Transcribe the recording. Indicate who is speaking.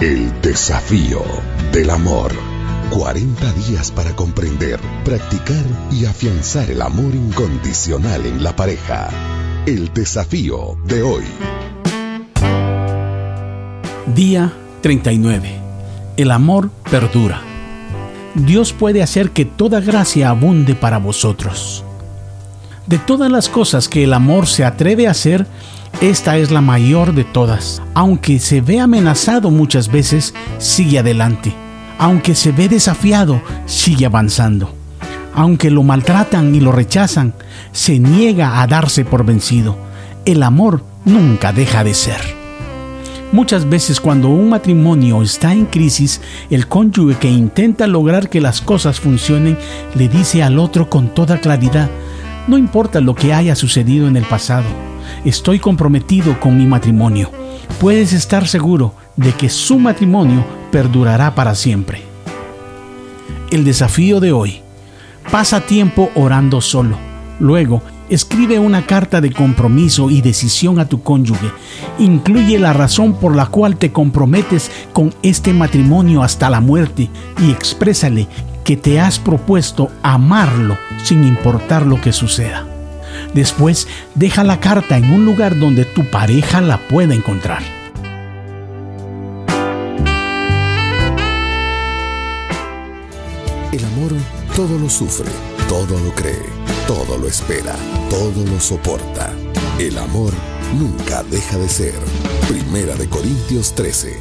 Speaker 1: El desafío del amor. 40 días para comprender, practicar y afianzar el amor incondicional en la pareja. El desafío de hoy.
Speaker 2: Día 39. El amor perdura. Dios puede hacer que toda gracia abunde para vosotros. De todas las cosas que el amor se atreve a hacer, esta es la mayor de todas. Aunque se ve amenazado muchas veces, sigue adelante. Aunque se ve desafiado, sigue avanzando. Aunque lo maltratan y lo rechazan, se niega a darse por vencido. El amor nunca deja de ser. Muchas veces cuando un matrimonio está en crisis, el cónyuge que intenta lograr que las cosas funcionen le dice al otro con toda claridad, no importa lo que haya sucedido en el pasado, estoy comprometido con mi matrimonio. Puedes estar seguro de que su matrimonio perdurará para siempre. El desafío de hoy. Pasa tiempo orando solo. Luego, escribe una carta de compromiso y decisión a tu cónyuge. Incluye la razón por la cual te comprometes con este matrimonio hasta la muerte y exprésale que te has propuesto amarlo sin importar lo que suceda. Después, deja la carta en un lugar donde tu pareja la pueda encontrar.
Speaker 1: El amor todo lo sufre, todo lo cree, todo lo espera, todo lo soporta. El amor nunca deja de ser. Primera de Corintios 13,